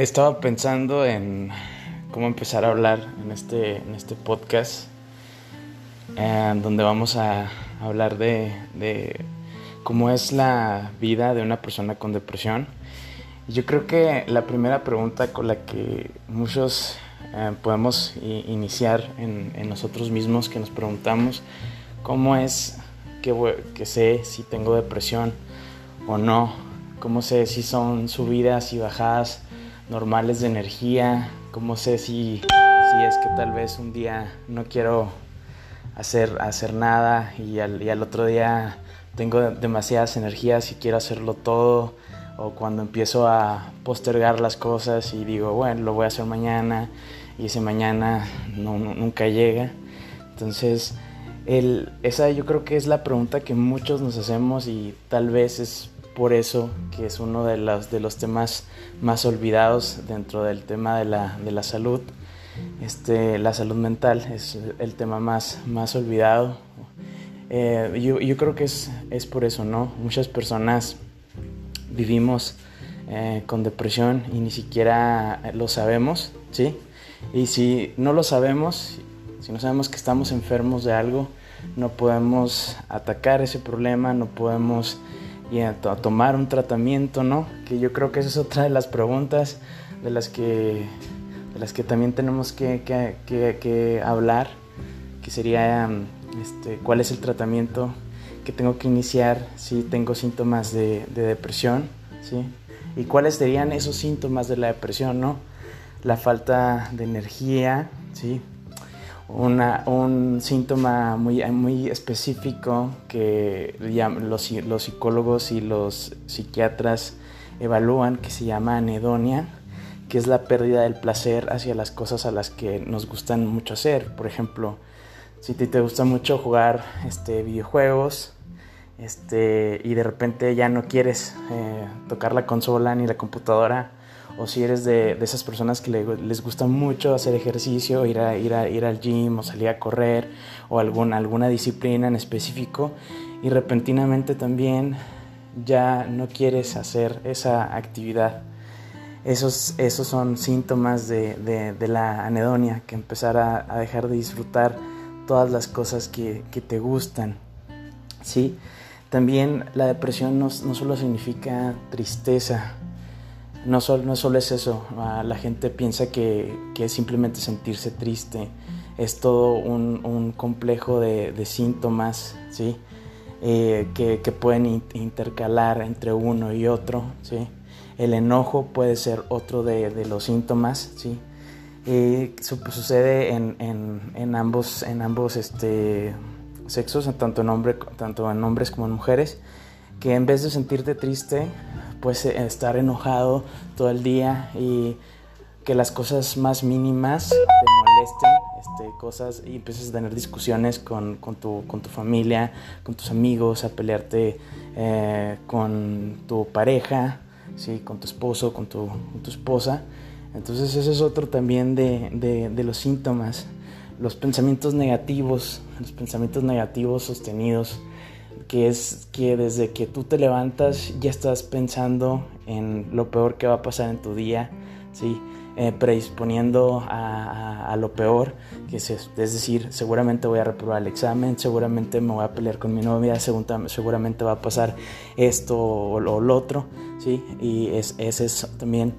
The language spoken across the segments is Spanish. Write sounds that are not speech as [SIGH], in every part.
Estaba pensando en cómo empezar a hablar en este, en este podcast, eh, donde vamos a hablar de, cómo es la vida de una persona con depresión. Yo creo que la primera pregunta con la que muchos eh, podemos iniciar en, nosotros mismos, que nos preguntamos, ¿cómo es que sé si tengo depresión o no? ¿Cómo sé si son subidas y bajadas? Normales de energía, cómo sé si, si es que tal vez un día no quiero hacer, hacer nada y al, y al otro día tengo demasiadas energías y quiero hacerlo todo, o cuando empiezo a postergar las cosas y digo, bueno, lo voy a hacer mañana y ese mañana nunca llega. Entonces, el, esa yo creo que es la pregunta que muchos nos hacemos y tal vez es por eso que es uno de los, de los temas más olvidados dentro del tema de la, de la salud. Este, la salud mental es el tema más, más olvidado. Eh, yo, yo, creo que es, es, por eso, ¿no? Muchas personas vivimos eh, con depresión y ni siquiera lo sabemos, ¿sí? Y si no lo sabemos, si no sabemos que estamos enfermos de algo, no podemos atacar ese problema, no podemos y a, tomar un tratamiento, ¿no? Que yo creo que esa es otra de las preguntas de las que, de las que también tenemos que, que, que hablar, que sería este, cuál es el tratamiento que tengo que iniciar si tengo síntomas de, de depresión, ¿sí? Y cuáles serían esos síntomas de la depresión, ¿no? La falta de energía, ¿sí? Un síntoma muy, muy específico que los, los psicólogos y los psiquiatras evalúan que se llama anedonia, que es la pérdida del placer hacia las cosas a las que nos gustan mucho hacer. Por ejemplo, si te, te gusta mucho jugar este, videojuegos este, y de repente ya no quieres eh, tocar la consola ni la computadora, o si eres de, esas personas que les gusta mucho hacer ejercicio, ir, a, ir, a, ir al gym o salir a correr o algún, alguna disciplina en específico y repentinamente también ya no quieres hacer esa actividad. Esos, esos son síntomas de, de, de la anedonia, que empezar a, a, dejar de disfrutar todas las cosas que, que te gustan. ¿sí? También la depresión no, no solo significa tristeza, no, solo, no solo es eso, ah, la gente piensa que, que, es simplemente sentirse triste, es todo un, un complejo de, síntomas, ¿sí? Eh, que, que, pueden intercalar entre uno y otro, ¿sí? El enojo puede ser otro de, de los síntomas, ¿sí? Eh, sucede en, en, en, ambos, en ambos este, sexos, tanto en, hombre, tanto en hombres como en mujeres, que en vez de sentirte triste, pues estar enojado todo el día y que las cosas más mínimas te molesten, este, cosas y empieces a tener discusiones con, tu, familia, con tus amigos, a pelearte eh, con tu pareja, ¿sí? con tu esposo, con tu, esposa. Entonces ese es otro también de los síntomas, los pensamientos negativos, los pensamientos negativos sostenidos que es que desde que tú te levantas ya estás pensando en lo peor que va a pasar en tu día, ¿sí? Eh, predisponiendo a, a, a, lo peor, que es, es, decir, seguramente voy a reprobar el examen, seguramente me voy a pelear con mi novia, seguramente va a pasar esto o, lo otro, ¿sí? y es, ese es también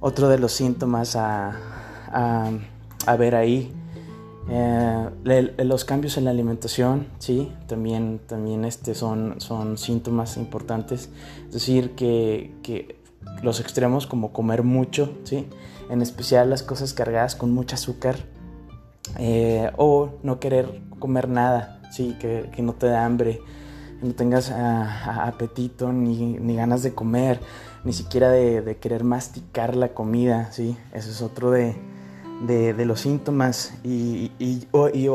otro de los síntomas a, a ver ahí eh, los cambios en la alimentación, sí, también, también este son, son síntomas importantes. Es decir, que, que, los extremos como comer mucho, sí, en especial las cosas cargadas con mucho azúcar, eh, o no querer comer nada, sí, que, que no te da hambre, no tengas uh, apetito ni, ni, ganas de comer, ni siquiera de, de querer masticar la comida, sí, eso es otro de de, los síntomas y, y, y,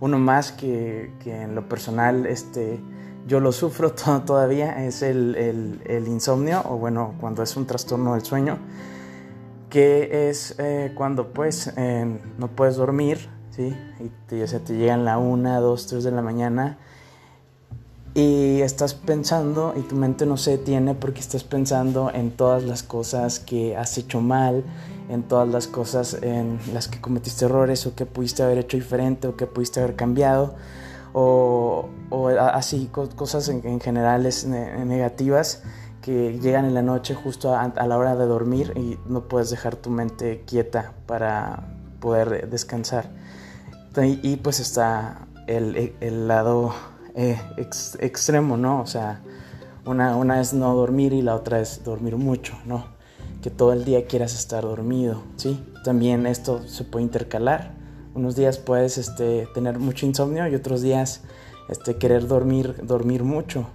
uno más que, que, en lo personal este, yo lo sufro [LAUGHS] todavía es el, el, el, insomnio o bueno cuando es un trastorno del sueño que es eh, cuando pues eh, no puedes dormir ¿sí? y te, o sea, te llegan la 1, 2, 3 de la mañana y estás pensando y tu mente no se detiene porque estás pensando en todas las cosas que has hecho mal, en todas las cosas en las que cometiste errores o que pudiste haber hecho diferente o que pudiste haber cambiado o, así cosas en, generales negativas que llegan en la noche justo a, la hora de dormir y no puedes dejar tu mente quieta para poder descansar. Y, pues está el, el lado eh, extremo, ¿no? O sea, una, una es no dormir y la otra es dormir mucho, ¿no? Que todo el día quieras estar dormido, ¿sí? También esto se puede intercalar. Unos días puedes este, tener mucho insomnio y otros días este, querer dormir, dormir mucho.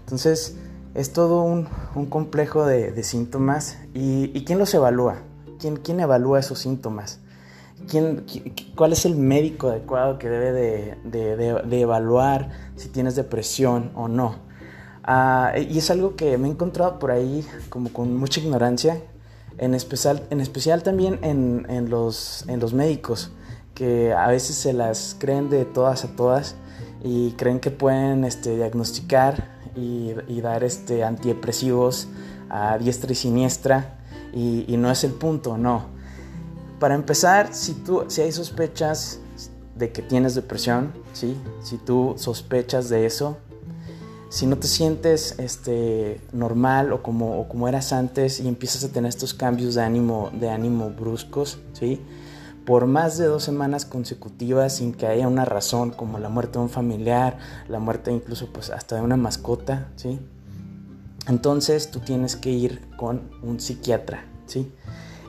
Entonces, es todo un, un complejo de, síntomas. ¿Y, ¿Y, quién los evalúa? ¿Quién, ¿Quién evalúa esos síntomas? ¿Quién, ¿Cuál es el médico adecuado que debe de, de, de evaluar si tienes depresión o no? Ah, y es algo que me he encontrado por ahí como con mucha ignorancia, en especial, en especial también en, en, los, en los médicos, que a veces se las creen de todas a todas y creen que pueden este, diagnosticar y, y, dar este, antidepresivos a diestra y siniestra y, y no es el punto, no. Para empezar, si, tú, si hay sospechas de que tienes depresión, ¿sí? si tú sospechas de eso, si no te sientes este, normal o como, como eras antes y empiezas a tener estos cambios de ánimo, de ánimo bruscos, ¿sí? por más de dos semanas consecutivas sin que haya una razón como la muerte de un familiar, la muerte incluso pues hasta de una mascota, ¿sí? Entonces tú tienes que ir con un psiquiatra, ¿sí?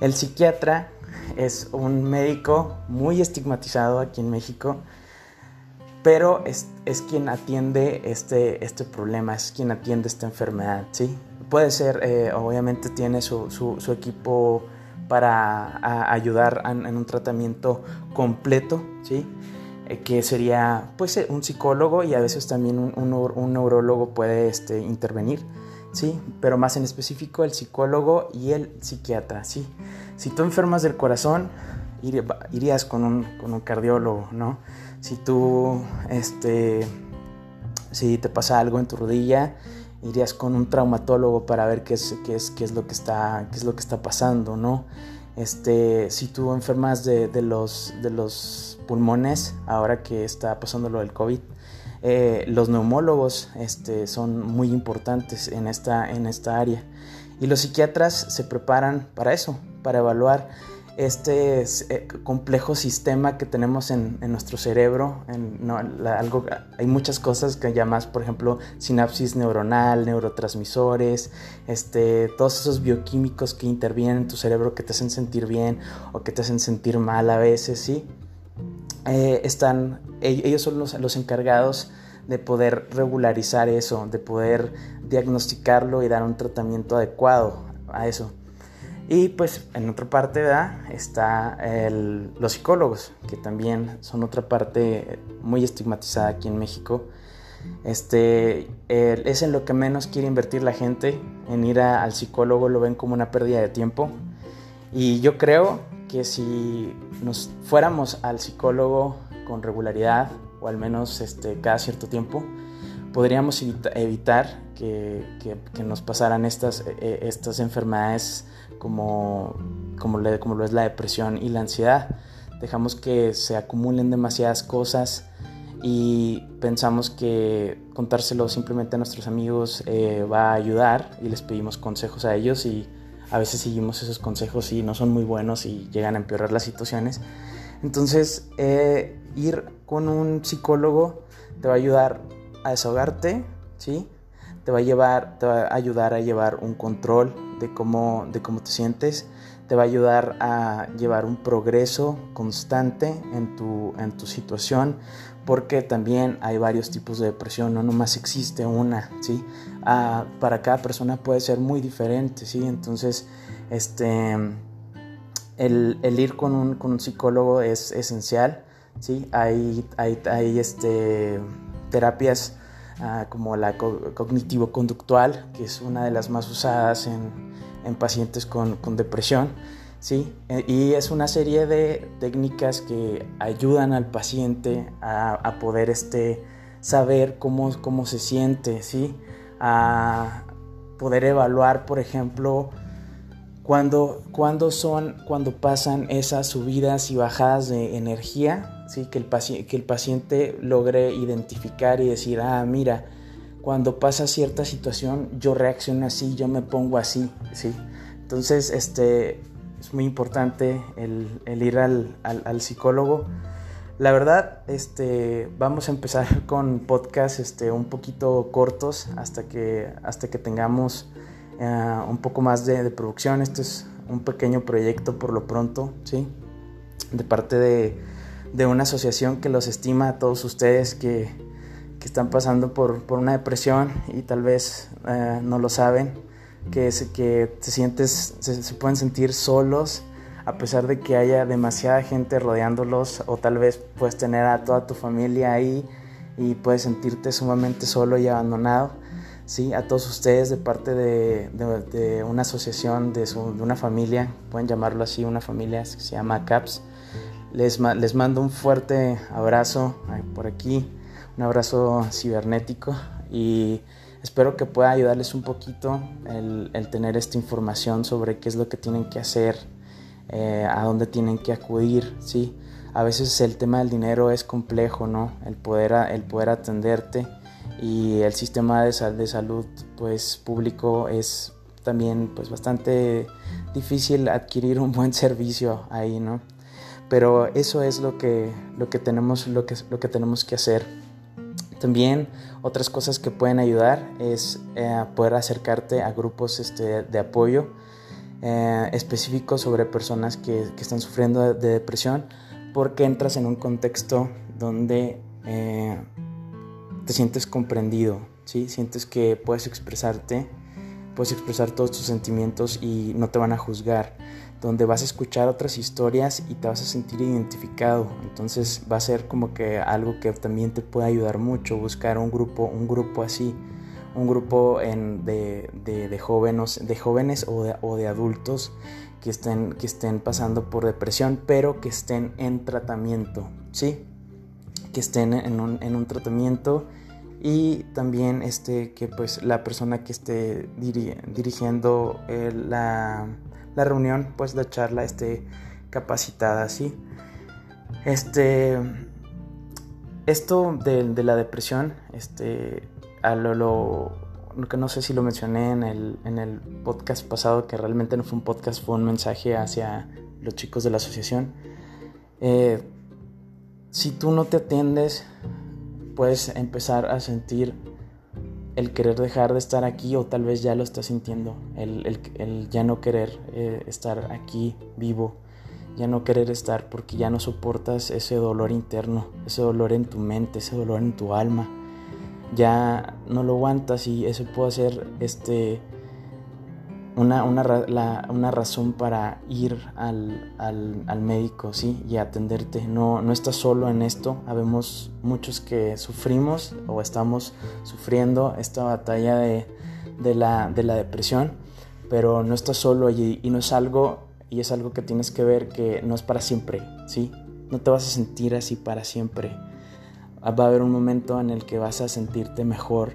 El psiquiatra es un médico muy estigmatizado aquí en México, pero es, quien atiende este, este problema, es quien atiende esta enfermedad, ¿sí? Puede ser, eh, obviamente tiene su, su, equipo para ayudar en, un tratamiento completo, ¿sí? Eh, que sería pues un psicólogo y a veces también un, un, neurólogo puede este, intervenir, ¿sí? Pero más en específico el psicólogo y el psiquiatra, ¿sí? Si tú enfermas del corazón, irías con un, con un cardiólogo, ¿no? Si tú, este, si te pasa algo en tu rodilla, irías con un traumatólogo para ver qué es, qué es, qué es, lo, que está, qué es lo que está pasando, ¿no? Este, si tú enfermas de, de, los, de los pulmones, ahora que está pasando lo del COVID, eh, los neumólogos este, son muy importantes en esta, en esta área. Y los psiquiatras se preparan para eso, para evaluar este eh, complejo sistema que tenemos en, nuestro cerebro. Hay muchas cosas que llamas, por ejemplo, sinapsis neuronal, neurotransmisores, este, todos esos bioquímicos que intervienen en tu cerebro que te hacen sentir bien o que te hacen sentir mal a veces, ¿sí? Eh, están, ellos son los encargados de poder regularizar eso, de poder diagnosticarlo y dar un tratamiento adecuado a eso. Y pues en otra parte ¿verdad? está los psicólogos, que también son otra parte muy estigmatizada aquí en México. Este, es en lo que menos quiere invertir la gente, en ir al psicólogo lo ven como una pérdida de tiempo. Y yo creo que si nos fuéramos al psicólogo con regularidad, o al menos este, cada cierto tiempo, podríamos evitar que, que, nos pasaran estas, e, e, estas enfermedades como, como, le, como lo es la depresión y la ansiedad. Dejamos que se acumulen demasiadas cosas y pensamos que contárselo simplemente a nuestros amigos eh, va a ayudar y les pedimos consejos a ellos y a veces seguimos esos consejos y no son muy buenos y llegan a empeorar las situaciones. Entonces, eh, ir con un psicólogo te va a ayudar a desahogarte, ¿sí? Te va a llevar, te va a ayudar a llevar un control de cómo, de cómo te sientes, te va a ayudar a llevar un progreso constante en tu, en tu situación, porque también hay varios tipos de depresión, no nomás existe una, ¿sí? Ah, para cada persona puede ser muy diferente, ¿sí? Entonces, este, el, el ir con un, con un, psicólogo es esencial, ¿sí? Hay, hay, hay este, terapias ah, como la cognitivo-conductual, que es una de las más usadas en, en pacientes con, con, depresión. ¿sí? E, y es una serie de técnicas que ayudan al paciente a, a poder este, saber cómo, cómo se siente, ¿sí? A poder evaluar, por ejemplo, cuando, cuando son, cuando pasan esas subidas y bajadas de energía, ¿sí? que, el que el paciente logre identificar y decir, ah, mira, cuando pasa cierta situación yo reacciono así, yo me pongo así, ¿sí? Entonces, este, es muy importante el, ir al, psicólogo. La verdad, este, vamos a empezar [LAUGHS] con podcasts este, un poquito cortos hasta que, hasta que tengamos eh, un poco más de, producción. Este es un pequeño proyecto por lo pronto, ¿sí? De parte de, de una asociación que los estima a todos ustedes que, que están pasando por, por, una depresión y tal vez eh, no lo saben, que, que te sientes, se, pueden sentir solos a pesar de que haya demasiada gente rodeándolos o tal vez puedes tener a toda tu familia ahí y puedes sentirte sumamente solo y abandonado. Sí, a todos ustedes de parte de, de, una asociación, de, de, una familia, pueden llamarlo así, una familia que se llama CAPS. Les, mando un fuerte abrazo por aquí un abrazo cibernético y espero que pueda ayudarles un poquito el, tener esta información sobre qué es lo que tienen que hacer, eh, a dónde tienen que acudir, ¿sí? A veces el tema del dinero es complejo, ¿no? El poder, el poder atenderte y el sistema de, de salud pues público es también pues bastante difícil adquirir un buen [LAUGHS] servicio ahí, ¿no? Pero eso es lo que, lo que, tenemos, lo que, lo que tenemos que hacer. También otras cosas que pueden ayudar es eh, poder acercarte a grupos este, de apoyo eh, específicos sobre personas que, están sufriendo de, depresión porque entras en un contexto donde eh, te sientes comprendido, ¿sí? sientes que puedes expresarte, puedes expresar todos tus sentimientos y no te van a juzgar donde vas a escuchar otras historias y te vas a sentir identificado. Entonces va a ser como que algo que también te puede ayudar mucho, buscar un grupo, un grupo así, un grupo de, jóvenes, de jóvenes o de, adultos que estén, que estén pasando por depresión, pero que estén en tratamiento, ¿sí? Que estén en un, tratamiento y también este, que pues la persona que esté dirigiendo la la reunión, pues la charla esté capacitada, ¿sí? Este, esto de, la depresión, este, a lo, lo, que no sé si lo mencioné en el, en el podcast pasado, que realmente no fue un podcast, fue un mensaje hacia los chicos de la asociación. Eh, si tú no te atiendes, puedes empezar a sentir el querer dejar de estar aquí o tal vez ya lo estás sintiendo, el, ya no querer eh, estar aquí vivo, ya no querer estar porque ya no soportas ese dolor interno, ese dolor en tu mente, ese dolor en tu alma, ya no lo aguantas y eso puede ser este una, una, razón para ir al, médico ¿sí? y atenderte. No, no estás solo en esto. Habemos muchos que sufrimos o estamos sufriendo esta batalla de, la, depresión, pero no estás solo y, y, no es algo, y es algo que tienes que ver que no es para siempre, ¿sí? No te vas a sentir así para siempre. Va a haber un momento en el que vas a sentirte mejor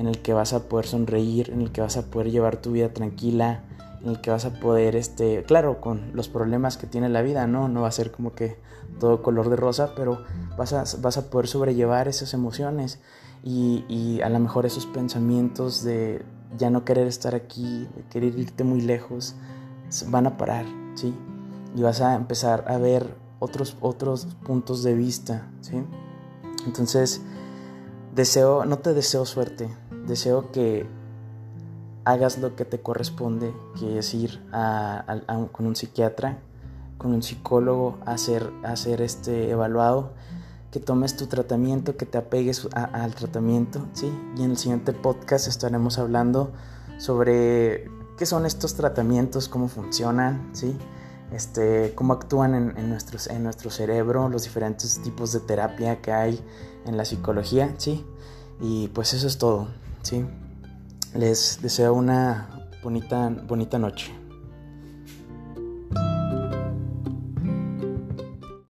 en el que vas a poder sonreír, en el que vas a poder llevar tu vida tranquila, en el que vas a poder, este, claro, con los problemas que tiene la vida, ¿no? No va a ser como que todo color de rosa, pero vas a, vas a poder sobrellevar esas emociones y, y, a lo mejor esos pensamientos de ya no querer estar aquí, de querer irte muy lejos, van a parar, ¿sí? Y vas a empezar a ver otros, otros puntos de vista, ¿sí? Entonces, Deseo, no te deseo suerte, deseo que hagas lo que te corresponde, que es ir con un psiquiatra, con un psicólogo a ser, a este, evaluado, que tomes tu tratamiento, que te apegues al tratamiento, ¿sí? Y en el siguiente podcast estaremos hablando sobre qué son estos tratamientos, cómo funcionan, ¿sí? Este, cómo actúan en, en, en nuestro cerebro, los diferentes tipos de terapia que hay en la psicología, ¿sí? Y pues eso es todo, ¿sí? Les deseo una bonita, bonita noche.